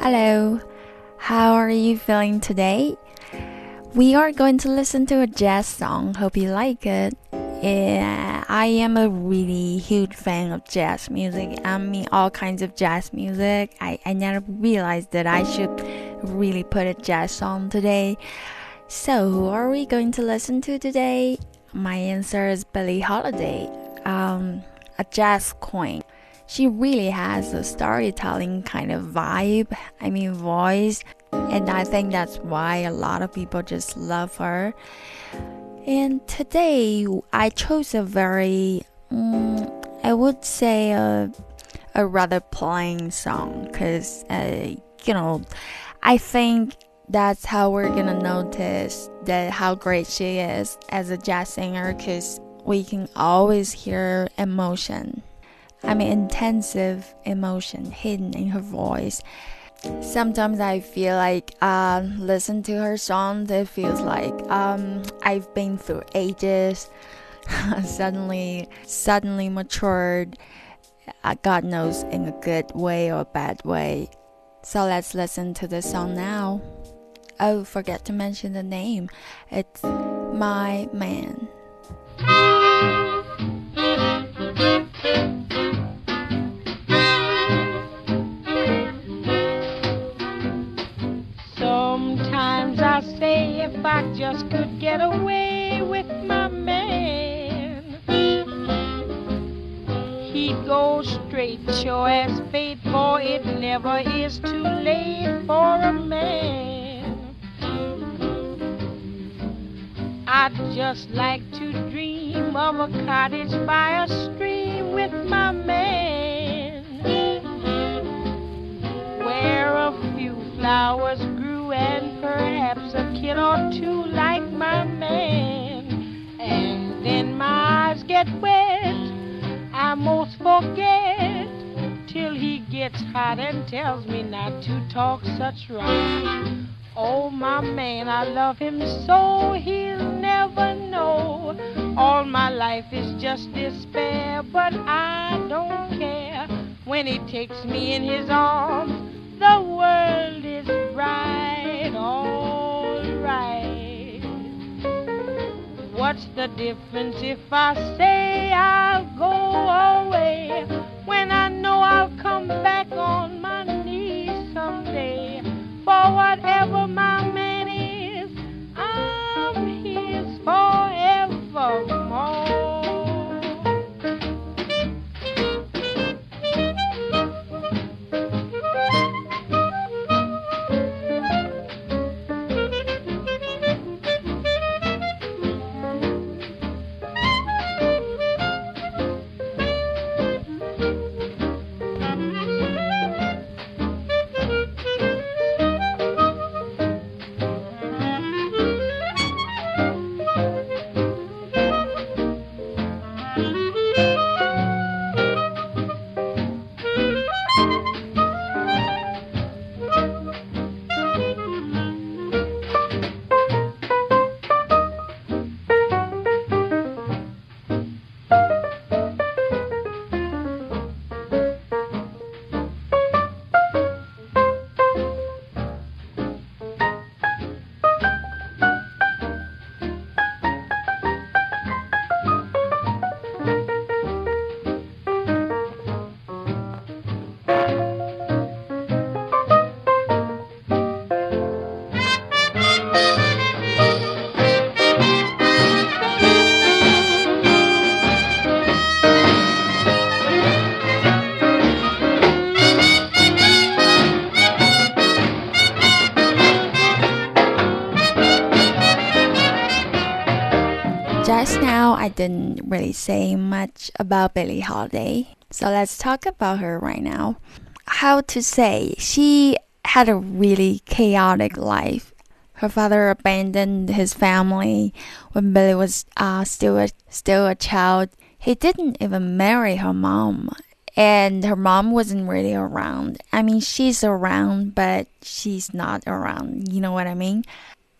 Hello, how are you feeling today? We are going to listen to a jazz song. Hope you like it. Yeah, I am a really huge fan of jazz music. I mean, all kinds of jazz music. I, I never realized that I should really put a jazz song today. So, who are we going to listen to today? My answer is Billie Holiday, um, a jazz queen. She really has a storytelling kind of vibe, I mean, voice, and I think that's why a lot of people just love her. And today I chose a very, um, I would say, a, a rather plain song because, uh, you know, I think that's how we're gonna notice that how great she is as a jazz singer because we can always hear emotion I mean, intensive emotion hidden in her voice. Sometimes I feel like, uh, listen to her songs, it feels like um, I've been through ages, suddenly, suddenly matured. Uh, God knows in a good way or a bad way. So let's listen to the song now. Oh, forget to mention the name. It's My Man. Just could get away with my man. He'd go straight, sure as fate, for it never is too late for a man. I'd just like to dream of a cottage by a stream with my man. Where a few flowers perhaps a kid or two like my man. And then my eyes get wet, I most forget till he gets hot and tells me not to talk such rot. Oh, my man, I love him so he'll never know. All my life is just despair, but I don't care. When he takes me in his arms, What's the difference if I say I'll go away Just now, I didn't really say much about Billie Holiday, so let's talk about her right now. How to say, she had a really chaotic life. Her father abandoned his family when Billie was uh, still a, still a child. He didn't even marry her mom, and her mom wasn't really around. I mean, she's around, but she's not around. You know what I mean?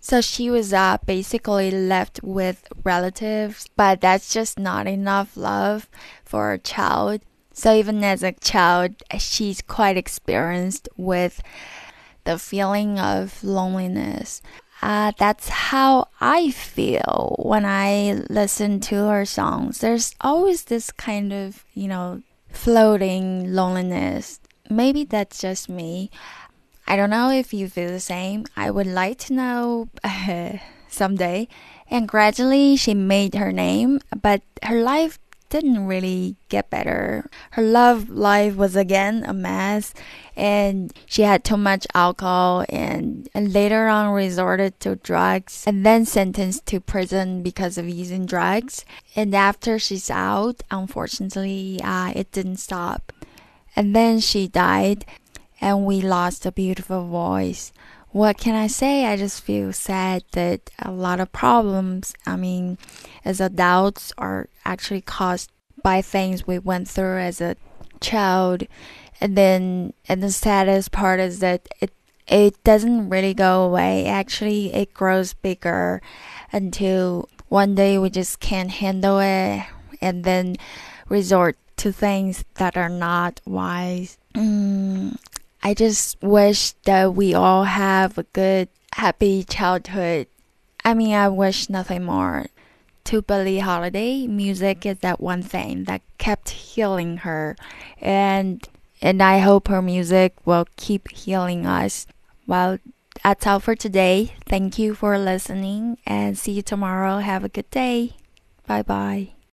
So she was uh, basically left with relatives, but that's just not enough love for a child. So even as a child, she's quite experienced with the feeling of loneliness. Uh, that's how I feel when I listen to her songs. There's always this kind of, you know, floating loneliness. Maybe that's just me. I don't know if you feel the same. I would like to know uh, someday. And gradually she made her name, but her life didn't really get better. Her love life was again a mess, and she had too much alcohol and, and later on resorted to drugs and then sentenced to prison because of using drugs. And after she's out, unfortunately, uh, it didn't stop. And then she died, and we lost a beautiful voice what can I say? I just feel sad that a lot of problems, I mean, as adults, are actually caused by things we went through as a child. And then, and the saddest part is that it it doesn't really go away. Actually, it grows bigger until one day we just can't handle it, and then resort to things that are not wise. Mm. I just wish that we all have a good, happy childhood. I mean, I wish nothing more. To Billie Holiday, music is that one thing that kept healing her, and and I hope her music will keep healing us. Well, that's all for today. Thank you for listening, and see you tomorrow. Have a good day. Bye bye.